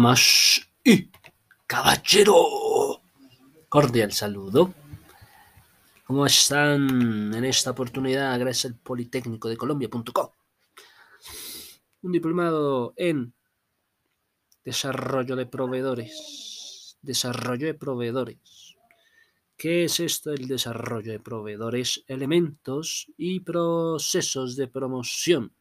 damas y caballero. Cordial saludo. ¿Cómo están en esta oportunidad? Gracias al Politécnico de Colombia.com. Un diplomado en desarrollo de proveedores. Desarrollo de proveedores. ¿Qué es esto del desarrollo de proveedores? Elementos y procesos de promoción.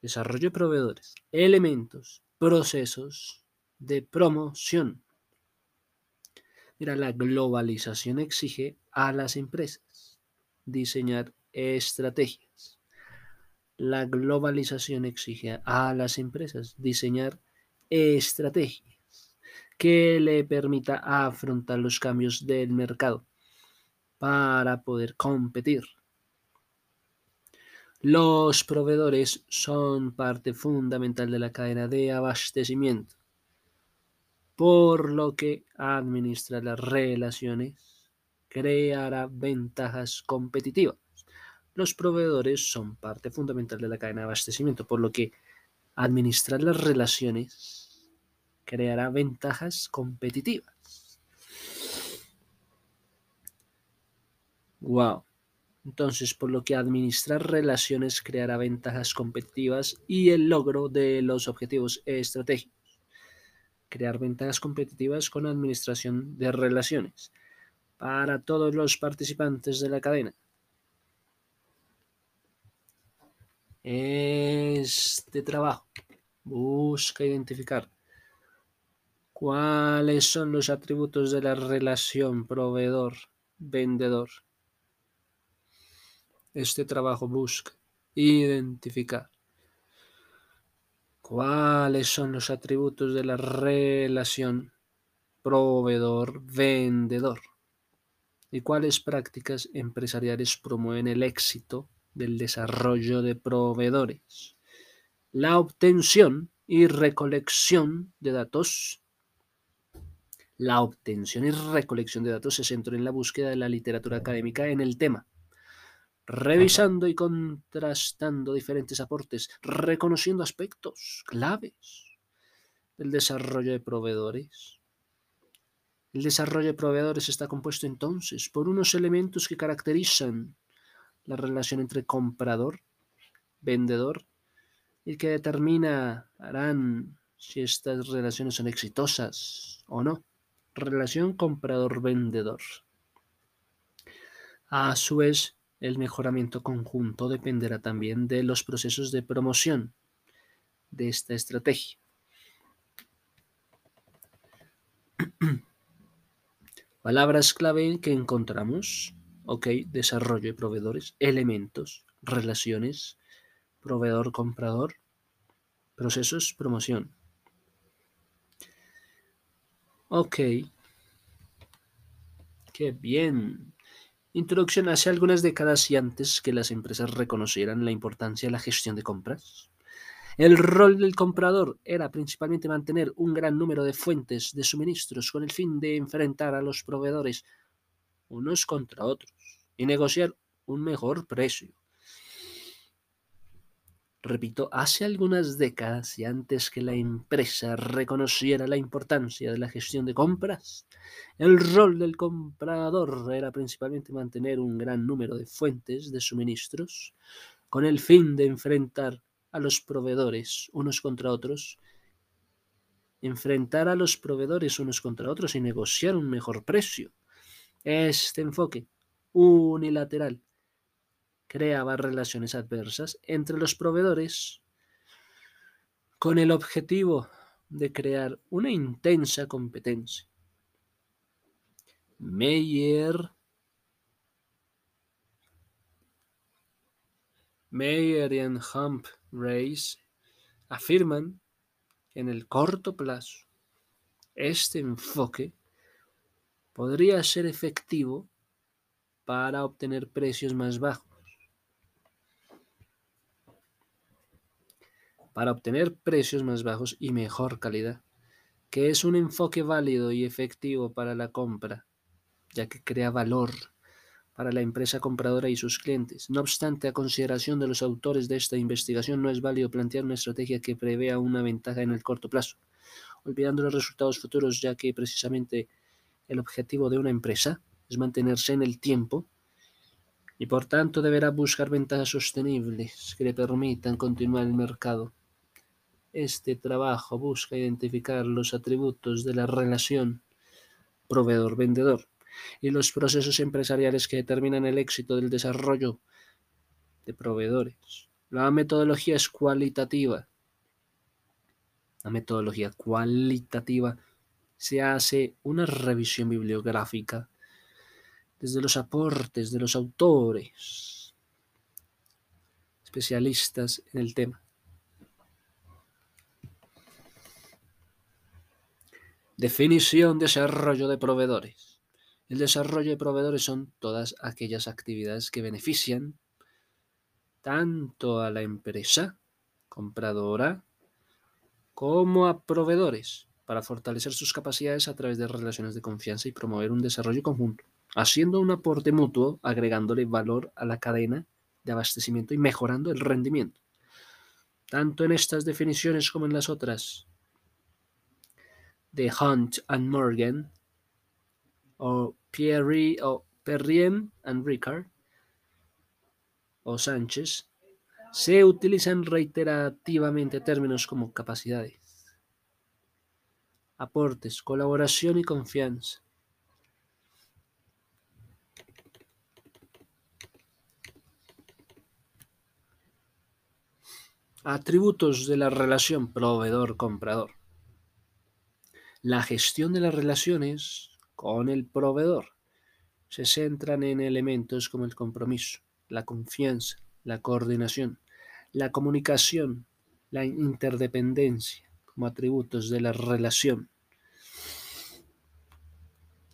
Desarrollo de proveedores. Elementos, procesos de promoción. Mira, la globalización exige a las empresas diseñar estrategias. La globalización exige a las empresas diseñar estrategias que le permita afrontar los cambios del mercado para poder competir. Los proveedores son parte fundamental de la cadena de abastecimiento, por lo que administrar las relaciones creará ventajas competitivas. Los proveedores son parte fundamental de la cadena de abastecimiento, por lo que administrar las relaciones creará ventajas competitivas. Wow. Entonces, por lo que administrar relaciones creará ventajas competitivas y el logro de los objetivos estratégicos. Crear ventajas competitivas con administración de relaciones para todos los participantes de la cadena. Este trabajo busca identificar ¿Cuáles son los atributos de la relación proveedor-vendedor? Este trabajo busca identificar cuáles son los atributos de la relación proveedor-vendedor y cuáles prácticas empresariales promueven el éxito del desarrollo de proveedores, la obtención y recolección de datos. La obtención y recolección de datos se centró en la búsqueda de la literatura académica en el tema, revisando y contrastando diferentes aportes, reconociendo aspectos claves del desarrollo de proveedores. El desarrollo de proveedores está compuesto entonces por unos elementos que caracterizan la relación entre comprador, vendedor, y que determinarán si estas relaciones son exitosas o no. Relación comprador-vendedor. A su vez, el mejoramiento conjunto dependerá también de los procesos de promoción de esta estrategia. Palabras clave que encontramos. Ok, desarrollo de proveedores, elementos, relaciones, proveedor-comprador, procesos, promoción. Ok. Qué bien. Introducción hace algunas décadas y antes que las empresas reconocieran la importancia de la gestión de compras. El rol del comprador era principalmente mantener un gran número de fuentes de suministros con el fin de enfrentar a los proveedores unos contra otros y negociar un mejor precio. Repito, hace algunas décadas y antes que la empresa reconociera la importancia de la gestión de compras, el rol del comprador era principalmente mantener un gran número de fuentes de suministros con el fin de enfrentar a los proveedores unos contra otros, enfrentar a los proveedores unos contra otros y negociar un mejor precio. Este enfoque unilateral creaba relaciones adversas entre los proveedores con el objetivo de crear una intensa competencia. Meyer, Meyer y Humphreys afirman que en el corto plazo este enfoque podría ser efectivo para obtener precios más bajos para obtener precios más bajos y mejor calidad, que es un enfoque válido y efectivo para la compra, ya que crea valor para la empresa compradora y sus clientes. No obstante, a consideración de los autores de esta investigación, no es válido plantear una estrategia que prevea una ventaja en el corto plazo, olvidando los resultados futuros, ya que precisamente el objetivo de una empresa es mantenerse en el tiempo y por tanto deberá buscar ventajas sostenibles que le permitan continuar el mercado. Este trabajo busca identificar los atributos de la relación proveedor-vendedor y los procesos empresariales que determinan el éxito del desarrollo de proveedores. La metodología es cualitativa. La metodología cualitativa se hace una revisión bibliográfica desde los aportes de los autores especialistas en el tema. Definición, desarrollo de proveedores. El desarrollo de proveedores son todas aquellas actividades que benefician tanto a la empresa compradora como a proveedores para fortalecer sus capacidades a través de relaciones de confianza y promover un desarrollo conjunto haciendo un aporte mutuo, agregándole valor a la cadena de abastecimiento y mejorando el rendimiento. Tanto en estas definiciones como en las otras de Hunt and Morgan, o Pierre o Perrien and Ricard, o Sánchez, se utilizan reiterativamente términos como capacidades, aportes, colaboración y confianza. Atributos de la relación proveedor-comprador. La gestión de las relaciones con el proveedor se centran en elementos como el compromiso, la confianza, la coordinación, la comunicación, la interdependencia como atributos de la relación.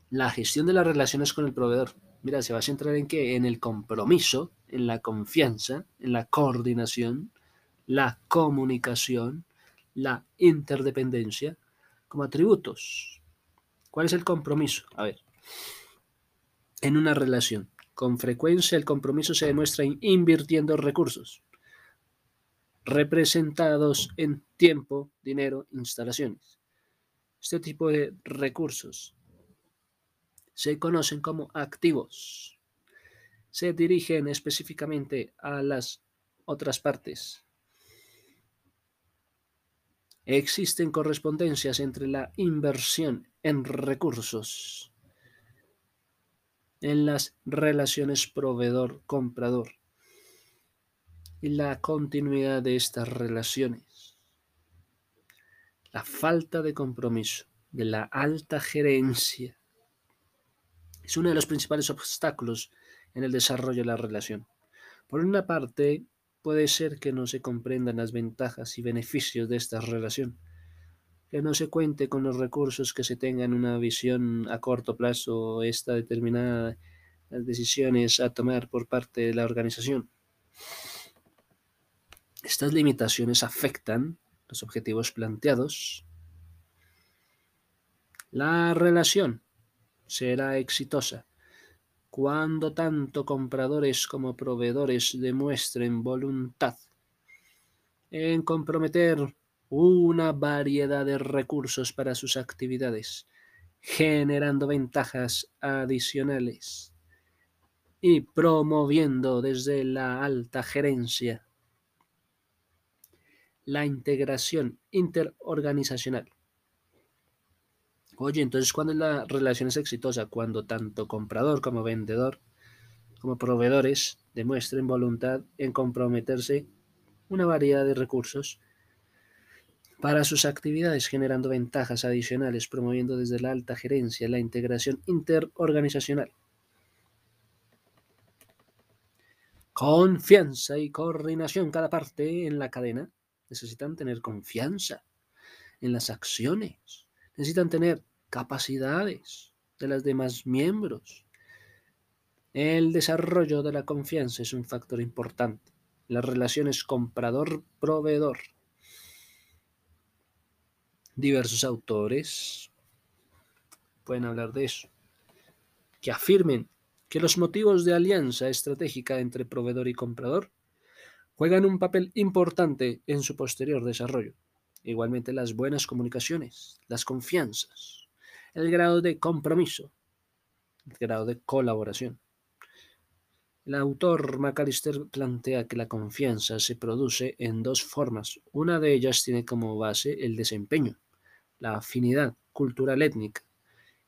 La gestión de las relaciones con el proveedor. Mira, se va a centrar en qué? En el compromiso, en la confianza, en la coordinación, la comunicación, la interdependencia como atributos. ¿Cuál es el compromiso? A ver, en una relación, con frecuencia el compromiso se demuestra invirtiendo recursos representados en tiempo, dinero, instalaciones. Este tipo de recursos se conocen como activos. Se dirigen específicamente a las otras partes Existen correspondencias entre la inversión en recursos en las relaciones proveedor-comprador y la continuidad de estas relaciones. La falta de compromiso de la alta gerencia es uno de los principales obstáculos en el desarrollo de la relación. Por una parte, Puede ser que no se comprendan las ventajas y beneficios de esta relación, que no se cuente con los recursos que se tengan una visión a corto plazo esta determinada las decisiones a tomar por parte de la organización. Estas limitaciones afectan los objetivos planteados. La relación será exitosa cuando tanto compradores como proveedores demuestren voluntad en comprometer una variedad de recursos para sus actividades, generando ventajas adicionales y promoviendo desde la alta gerencia la integración interorganizacional Oye, entonces, ¿cuándo la relación es exitosa? Cuando tanto comprador como vendedor, como proveedores, demuestren voluntad en comprometerse una variedad de recursos para sus actividades, generando ventajas adicionales, promoviendo desde la alta gerencia la integración interorganizacional. Confianza y coordinación. Cada parte en la cadena necesitan tener confianza en las acciones necesitan tener capacidades de las demás miembros. El desarrollo de la confianza es un factor importante. Las relaciones comprador-proveedor. Diversos autores pueden hablar de eso, que afirmen que los motivos de alianza estratégica entre proveedor y comprador juegan un papel importante en su posterior desarrollo. Igualmente las buenas comunicaciones, las confianzas, el grado de compromiso, el grado de colaboración. El autor McAllister plantea que la confianza se produce en dos formas. Una de ellas tiene como base el desempeño, la afinidad cultural étnica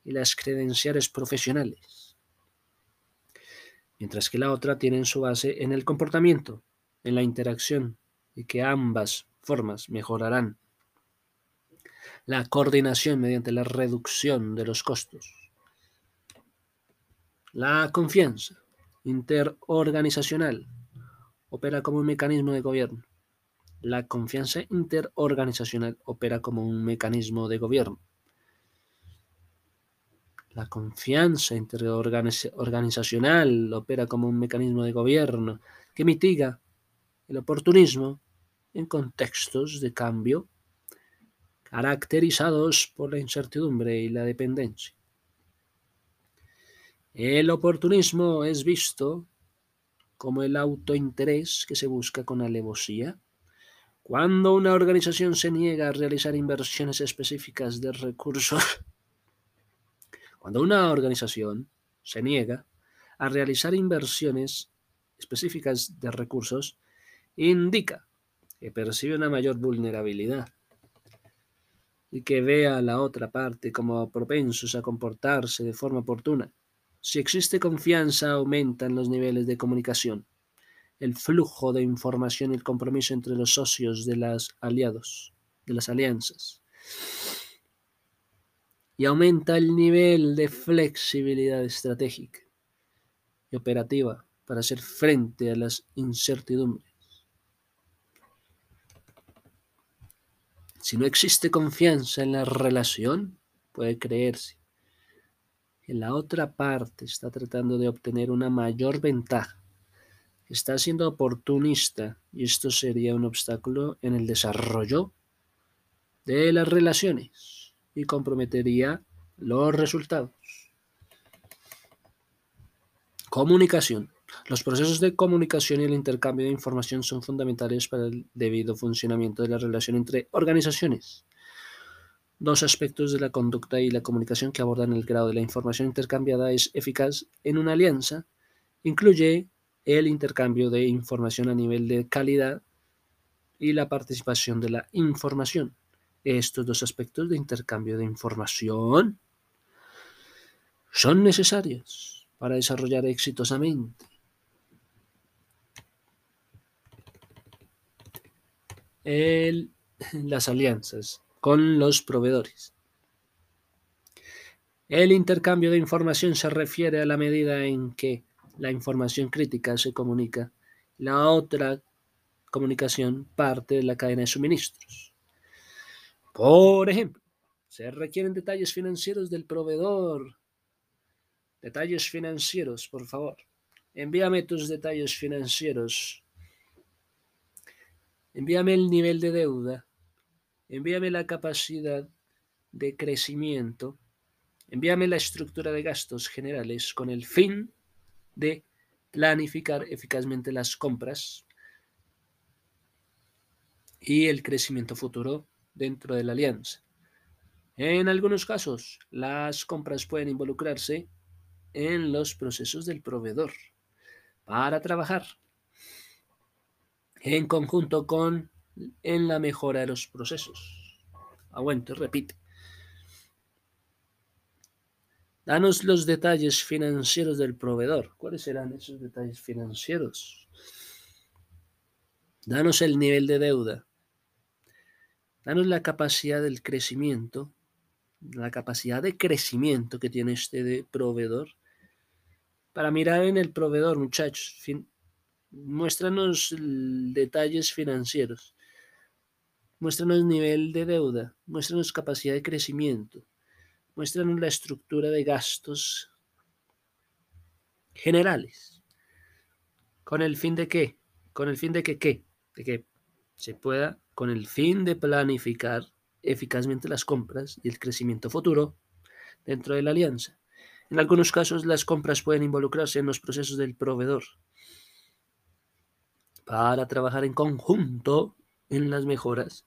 y las credenciales profesionales, mientras que la otra tiene su base en el comportamiento, en la interacción, y que ambas formas mejorarán la coordinación mediante la reducción de los costos. La confianza interorganizacional opera como un mecanismo de gobierno. La confianza interorganizacional opera como un mecanismo de gobierno. La confianza interorganizacional opera como un mecanismo de gobierno que mitiga el oportunismo en contextos de cambio caracterizados por la incertidumbre y la dependencia. El oportunismo es visto como el autointerés que se busca con alevosía cuando una organización se niega a realizar inversiones específicas de recursos. Cuando una organización se niega a realizar inversiones específicas de recursos, indica que percibe una mayor vulnerabilidad y que vea a la otra parte como propensos a comportarse de forma oportuna. Si existe confianza, aumentan los niveles de comunicación, el flujo de información y el compromiso entre los socios de los aliados, de las alianzas. Y aumenta el nivel de flexibilidad estratégica y operativa para hacer frente a las incertidumbres. Si no existe confianza en la relación, puede creerse que la otra parte está tratando de obtener una mayor ventaja, está siendo oportunista y esto sería un obstáculo en el desarrollo de las relaciones y comprometería los resultados. Comunicación. Los procesos de comunicación y el intercambio de información son fundamentales para el debido funcionamiento de la relación entre organizaciones. Dos aspectos de la conducta y la comunicación que abordan el grado de la información intercambiada es eficaz en una alianza. Incluye el intercambio de información a nivel de calidad y la participación de la información. Estos dos aspectos de intercambio de información son necesarios para desarrollar exitosamente las alianzas con los proveedores. El intercambio de información se refiere a la medida en que la información crítica se comunica, la otra comunicación parte de la cadena de suministros. Por ejemplo, se requieren detalles financieros del proveedor. Detalles financieros, por favor. Envíame tus detalles financieros Envíame el nivel de deuda, envíame la capacidad de crecimiento, envíame la estructura de gastos generales con el fin de planificar eficazmente las compras y el crecimiento futuro dentro de la alianza. En algunos casos, las compras pueden involucrarse en los procesos del proveedor para trabajar en conjunto con en la mejora de los procesos. Aguante, repite. Danos los detalles financieros del proveedor. ¿Cuáles serán esos detalles financieros? Danos el nivel de deuda. Danos la capacidad del crecimiento, la capacidad de crecimiento que tiene este proveedor. Para mirar en el proveedor, muchachos, Muéstranos detalles financieros. Muéstranos nivel de deuda. Muéstranos capacidad de crecimiento. Muéstranos la estructura de gastos generales. ¿Con el fin de qué? ¿Con el fin de que qué? De que se pueda, con el fin de planificar eficazmente las compras y el crecimiento futuro dentro de la alianza. En algunos casos, las compras pueden involucrarse en los procesos del proveedor para trabajar en conjunto en las mejoras.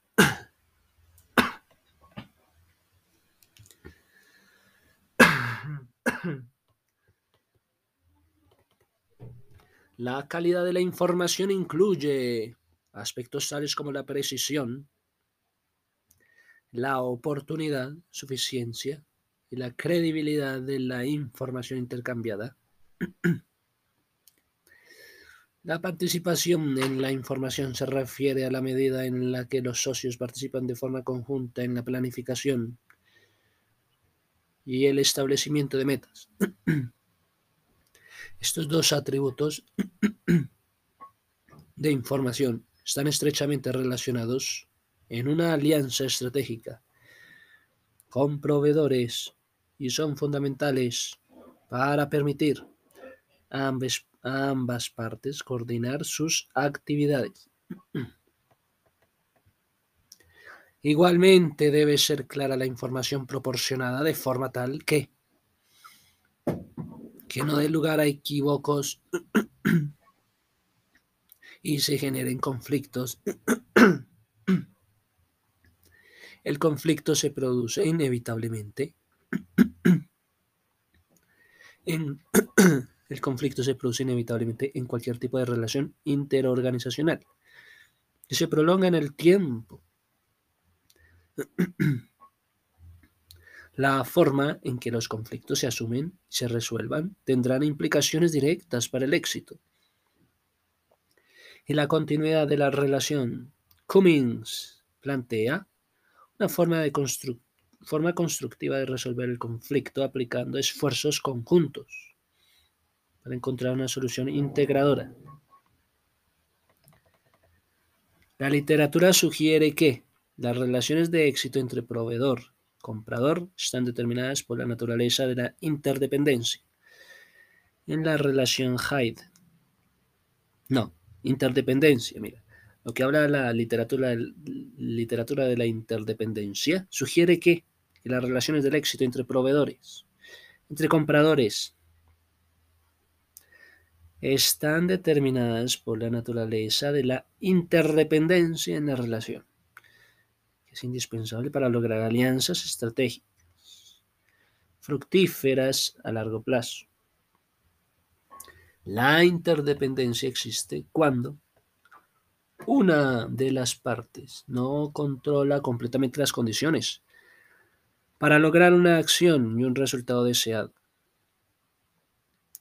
La calidad de la información incluye aspectos tales como la precisión, la oportunidad, suficiencia y la credibilidad de la información intercambiada. La participación en la información se refiere a la medida en la que los socios participan de forma conjunta en la planificación y el establecimiento de metas. Estos dos atributos de información están estrechamente relacionados en una alianza estratégica con proveedores y son fundamentales para permitir a ambas, partes coordinar sus actividades. Igualmente debe ser clara la información proporcionada de forma tal que, que no dé lugar a equívocos y se generen conflictos. El conflicto se produce inevitablemente en el conflicto se produce inevitablemente en cualquier tipo de relación interorganizacional que se prolonga en el tiempo. La forma en que los conflictos se asumen y se resuelvan tendrán implicaciones directas para el éxito y la continuidad de la relación. Cummings plantea una forma, de forma constructiva de resolver el conflicto aplicando esfuerzos conjuntos para encontrar una solución integradora. La literatura sugiere que las relaciones de éxito entre proveedor y comprador están determinadas por la naturaleza de la interdependencia. En la relación Hyde. No, interdependencia, mira. Lo que habla la literatura, literatura de la interdependencia sugiere que las relaciones del éxito entre proveedores, entre compradores, están determinadas por la naturaleza de la interdependencia en la relación, que es indispensable para lograr alianzas estratégicas fructíferas a largo plazo. La interdependencia existe cuando una de las partes no controla completamente las condiciones para lograr una acción y un resultado deseado.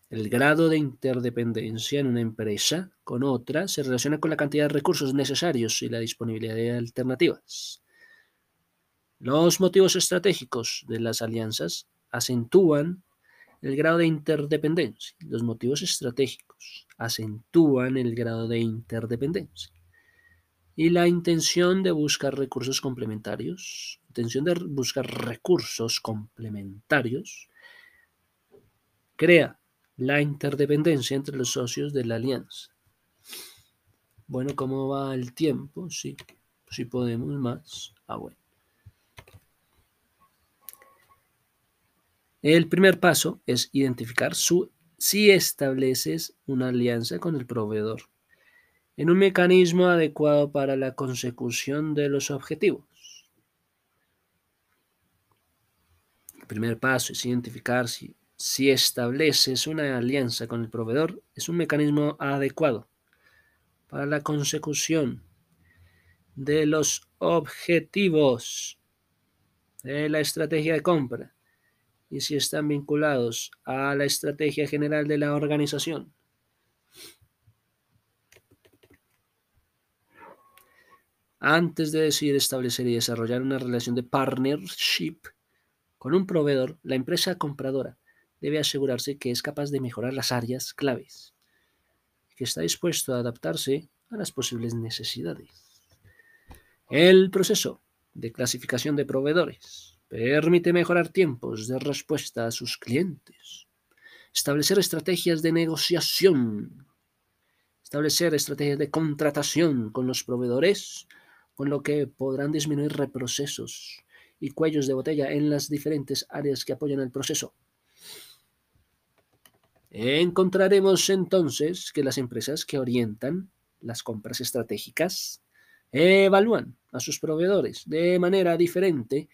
El grado de interdependencia en una empresa con otra se relaciona con la cantidad de recursos necesarios y la disponibilidad de alternativas. Los motivos estratégicos de las alianzas acentúan el grado de interdependencia. Los motivos estratégicos acentúan el grado de interdependencia. Y la intención de buscar recursos complementarios, intención de buscar recursos complementarios, crea la interdependencia entre los socios de la alianza. Bueno, ¿cómo va el tiempo? Sí, si podemos más. Ah, bueno. El primer paso es identificar si estableces una alianza con el proveedor en un mecanismo adecuado para la consecución de los objetivos. El primer paso es identificar si si estableces una alianza con el proveedor, es un mecanismo adecuado para la consecución de los objetivos de la estrategia de compra y si están vinculados a la estrategia general de la organización. Antes de decidir establecer y desarrollar una relación de partnership con un proveedor, la empresa compradora debe asegurarse que es capaz de mejorar las áreas claves, que está dispuesto a adaptarse a las posibles necesidades. El proceso de clasificación de proveedores permite mejorar tiempos de respuesta a sus clientes, establecer estrategias de negociación, establecer estrategias de contratación con los proveedores, con lo que podrán disminuir reprocesos y cuellos de botella en las diferentes áreas que apoyan el proceso Encontraremos entonces que las empresas que orientan las compras estratégicas evalúan a sus proveedores de manera diferente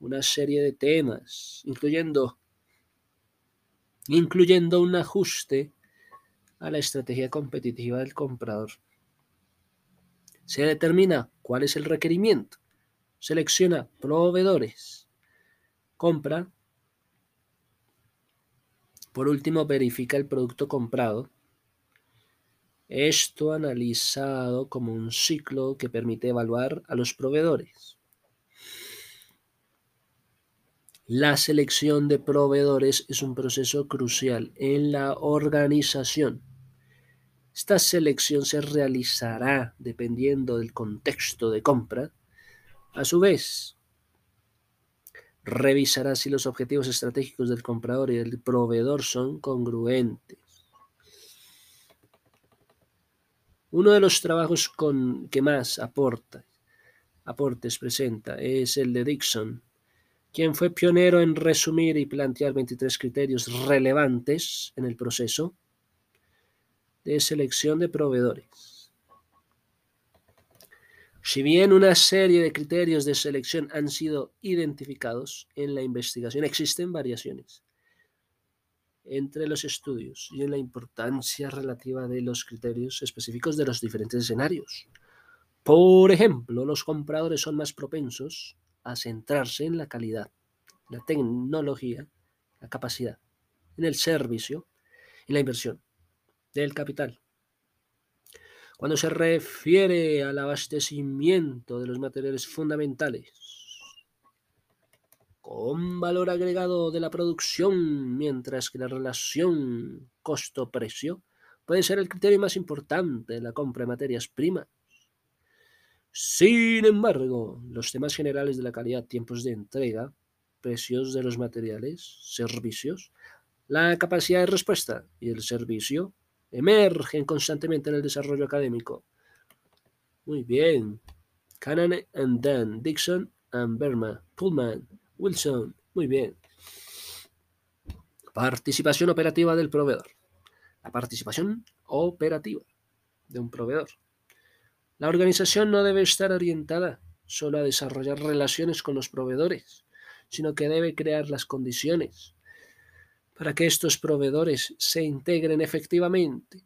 una serie de temas, incluyendo, incluyendo un ajuste a la estrategia competitiva del comprador. Se determina cuál es el requerimiento, selecciona proveedores, compra, por último verifica el producto comprado esto analizado como un ciclo que permite evaluar a los proveedores. La selección de proveedores es un proceso crucial en la organización. Esta selección se realizará dependiendo del contexto de compra. A su vez, revisará si los objetivos estratégicos del comprador y del proveedor son congruentes. Uno de los trabajos con que más aporta, aportes presenta es el de Dixon, quien fue pionero en resumir y plantear 23 criterios relevantes en el proceso de selección de proveedores. Si bien una serie de criterios de selección han sido identificados en la investigación, existen variaciones entre los estudios y en la importancia relativa de los criterios específicos de los diferentes escenarios. Por ejemplo, los compradores son más propensos a centrarse en la calidad, la tecnología, la capacidad, en el servicio y la inversión del capital. Cuando se refiere al abastecimiento de los materiales fundamentales, con valor agregado de la producción, mientras que la relación costo-precio puede ser el criterio más importante de la compra de materias primas. Sin embargo, los temas generales de la calidad, tiempos de entrega, precios de los materiales, servicios, la capacidad de respuesta y el servicio emergen constantemente en el desarrollo académico. Muy bien. Cannon and Dan, Dixon and Berma, Pullman, Wilson, muy bien. Participación operativa del proveedor. La participación operativa de un proveedor. La organización no debe estar orientada solo a desarrollar relaciones con los proveedores, sino que debe crear las condiciones para que estos proveedores se integren efectivamente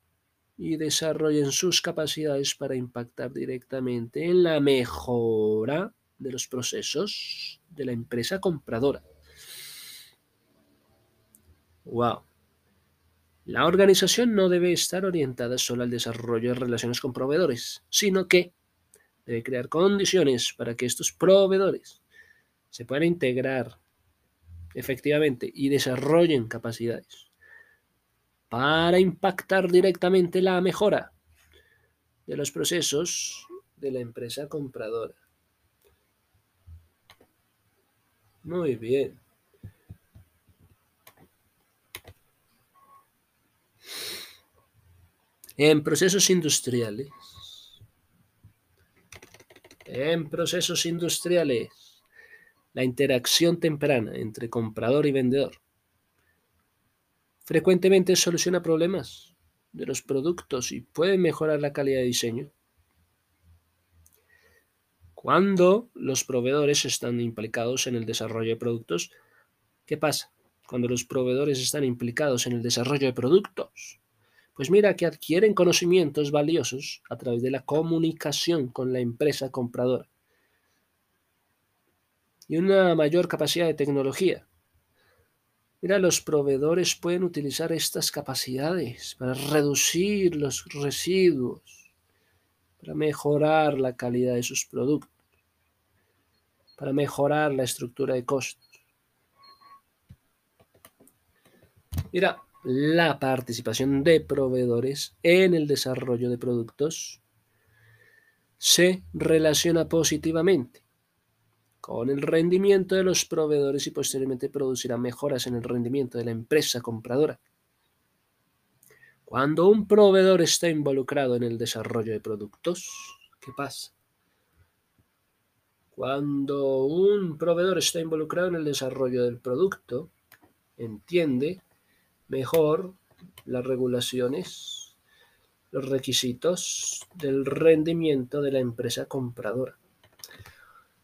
y desarrollen sus capacidades para impactar directamente en la mejora de los procesos de la empresa compradora. Wow. La organización no debe estar orientada solo al desarrollo de relaciones con proveedores, sino que debe crear condiciones para que estos proveedores se puedan integrar efectivamente y desarrollen capacidades para impactar directamente la mejora de los procesos de la empresa compradora. Muy bien. En procesos industriales. En procesos industriales. La interacción temprana entre comprador y vendedor frecuentemente soluciona problemas de los productos y puede mejorar la calidad de diseño. Cuando los proveedores están implicados en el desarrollo de productos, ¿qué pasa? Cuando los proveedores están implicados en el desarrollo de productos, pues mira que adquieren conocimientos valiosos a través de la comunicación con la empresa compradora y una mayor capacidad de tecnología. Mira, los proveedores pueden utilizar estas capacidades para reducir los residuos, para mejorar la calidad de sus productos para mejorar la estructura de costos. Mira, la participación de proveedores en el desarrollo de productos se relaciona positivamente con el rendimiento de los proveedores y posteriormente producirá mejoras en el rendimiento de la empresa compradora. Cuando un proveedor está involucrado en el desarrollo de productos, ¿qué pasa? Cuando un proveedor está involucrado en el desarrollo del producto, entiende mejor las regulaciones, los requisitos del rendimiento de la empresa compradora,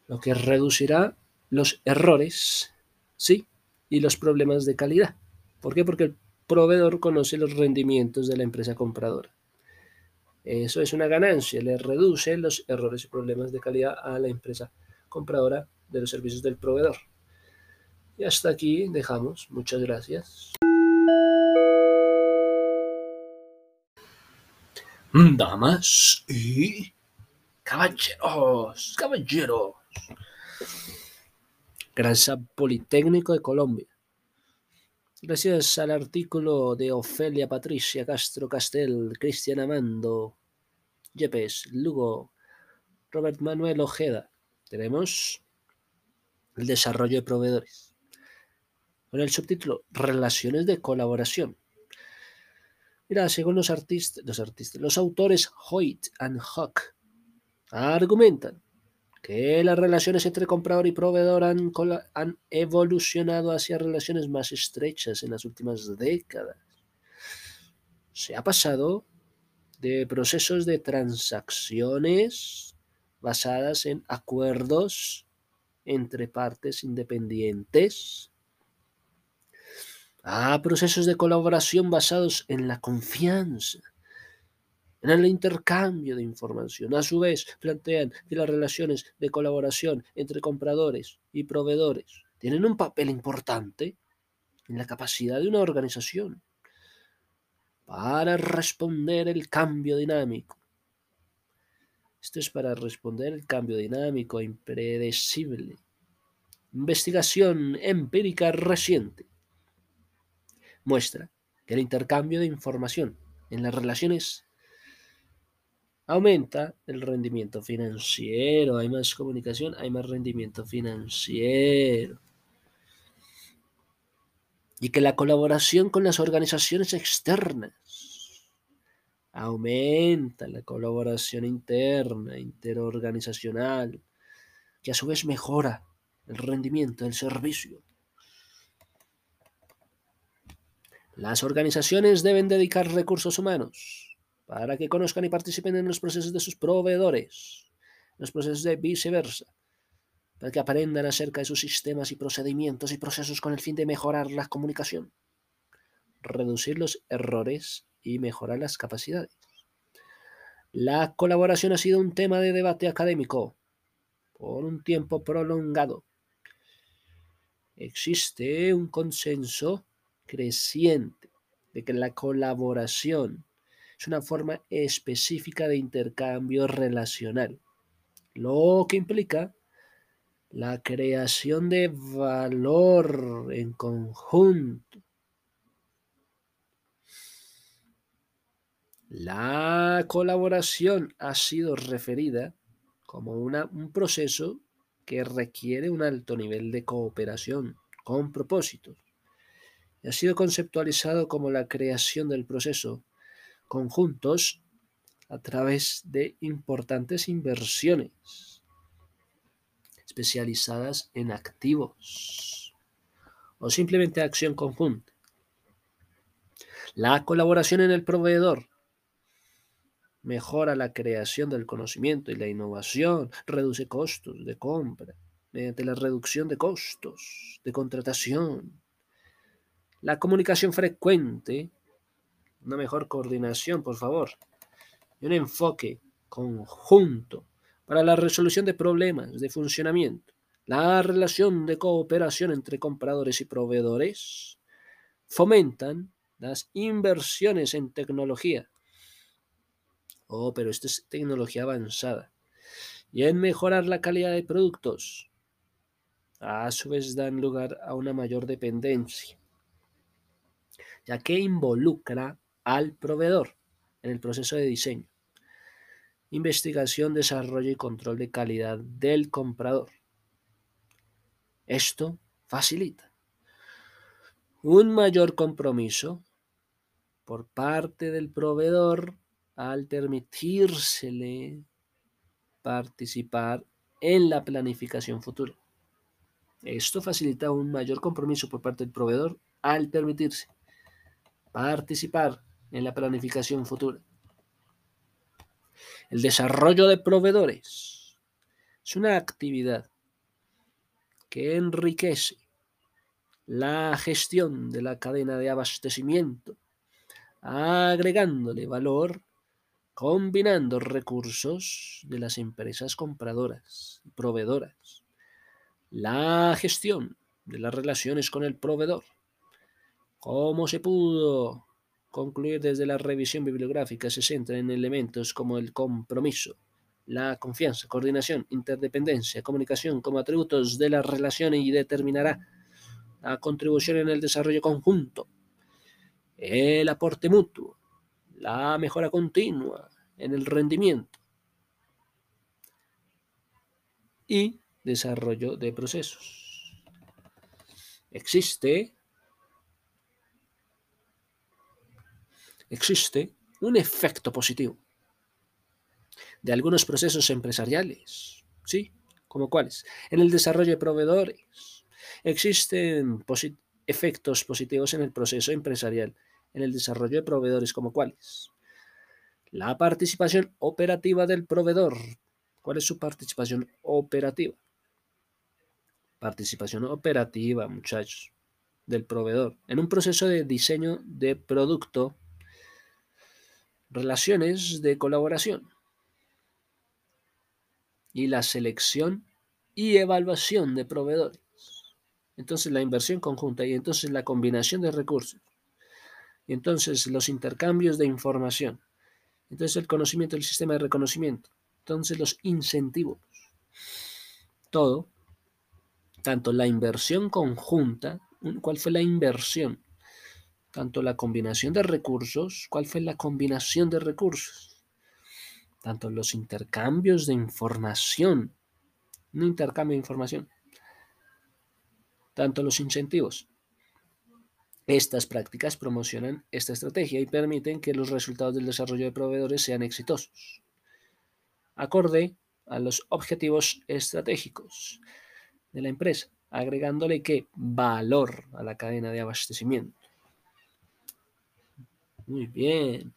lo que reducirá los errores, sí, y los problemas de calidad. ¿Por qué? Porque el proveedor conoce los rendimientos de la empresa compradora. Eso es una ganancia, le reduce los errores y problemas de calidad a la empresa compradora de los servicios del proveedor. Y hasta aquí dejamos. Muchas gracias. Damas y caballeros, caballeros. Gracias Politécnico de Colombia. Gracias al artículo de Ofelia Patricia Castro Castel, Cristian Amando, Yepes, Lugo, Robert Manuel Ojeda. Tenemos el desarrollo de proveedores. Con el subtítulo Relaciones de colaboración. Mira, según los artistas, los artistas, los autores Hoyt and Huck argumentan que las relaciones entre comprador y proveedor han, han, evolucionado hacia relaciones más estrechas en las últimas décadas. Se ha pasado de procesos de transacciones basadas en acuerdos entre partes independientes a procesos de colaboración basados en la confianza en el intercambio de información. A su vez, plantean que las relaciones de colaboración entre compradores y proveedores tienen un papel importante en la capacidad de una organización para responder el cambio dinámico. Esto es para responder el cambio dinámico impredecible. Investigación empírica reciente muestra que el intercambio de información en las relaciones aumenta el rendimiento financiero, hay más comunicación, hay más rendimiento financiero. Y que la colaboración con las organizaciones externas aumenta la colaboración interna, interorganizacional, que a su vez mejora el rendimiento del servicio. Las organizaciones deben dedicar recursos humanos para que conozcan y participen en los procesos de sus proveedores, los procesos de viceversa, para que aprendan acerca de sus sistemas y procedimientos y procesos con el fin de mejorar la comunicación, reducir los errores y mejorar las capacidades. La colaboración ha sido un tema de debate académico por un tiempo prolongado. Existe un consenso creciente de que la colaboración es una forma específica de intercambio relacional, lo que implica la creación de valor en conjunto. La colaboración ha sido referida como un proceso que requiere un alto nivel de cooperación con propósitos ha sido conceptualizado como la creación del proceso conjuntos a través de importantes inversiones especializadas en activos o simplemente acción conjunta. La colaboración en el proveedor mejora la creación del conocimiento y la innovación, reduce costos de compra mediante la reducción de costos de contratación. La comunicación frecuente una mejor coordinación, por favor, y un enfoque conjunto para la resolución de problemas de funcionamiento, la relación de cooperación entre compradores y proveedores, fomentan las inversiones en tecnología. Oh, pero esto es tecnología avanzada. Y en mejorar la calidad de productos. A su vez dan lugar a una mayor dependencia, ya que involucra al proveedor en el proceso de diseño. Investigación, desarrollo y control de calidad del comprador. Esto facilita un mayor compromiso por parte del proveedor al permitírsele participar en la planificación futura. Esto facilita un mayor compromiso por parte del proveedor al permitirse participar en la planificación futura. El desarrollo de proveedores es una actividad que enriquece la gestión de la cadena de abastecimiento, agregándole valor, combinando recursos de las empresas compradoras y proveedoras, la gestión de las relaciones con el proveedor, cómo se pudo concluir desde la revisión bibliográfica se centra en elementos como el compromiso, la confianza, coordinación, interdependencia, comunicación como atributos de la relación y determinará la contribución en el desarrollo conjunto, el aporte mutuo, la mejora continua en el rendimiento y desarrollo de procesos. Existe existe un efecto positivo de algunos procesos empresariales, ¿sí? ¿Como cuáles? En el desarrollo de proveedores. Existen efectos positivos en el proceso empresarial, en el desarrollo de proveedores, ¿como cuáles? La participación operativa del proveedor. ¿Cuál es su participación operativa? Participación operativa, muchachos, del proveedor. En un proceso de diseño de producto, relaciones de colaboración y la selección y evaluación de proveedores. Entonces la inversión conjunta y entonces la combinación de recursos. Y entonces los intercambios de información. Entonces el conocimiento del sistema de reconocimiento. Entonces los incentivos. Todo, tanto la inversión conjunta, ¿cuál fue la inversión? Tanto la combinación de recursos, ¿cuál fue la combinación de recursos? tanto los intercambios de información, no intercambio de información, tanto los incentivos. Estas prácticas promocionan esta estrategia y permiten que los resultados del desarrollo de proveedores sean exitosos, acorde a los objetivos estratégicos de la empresa, agregándole que valor a la cadena de abastecimiento. Muy bien.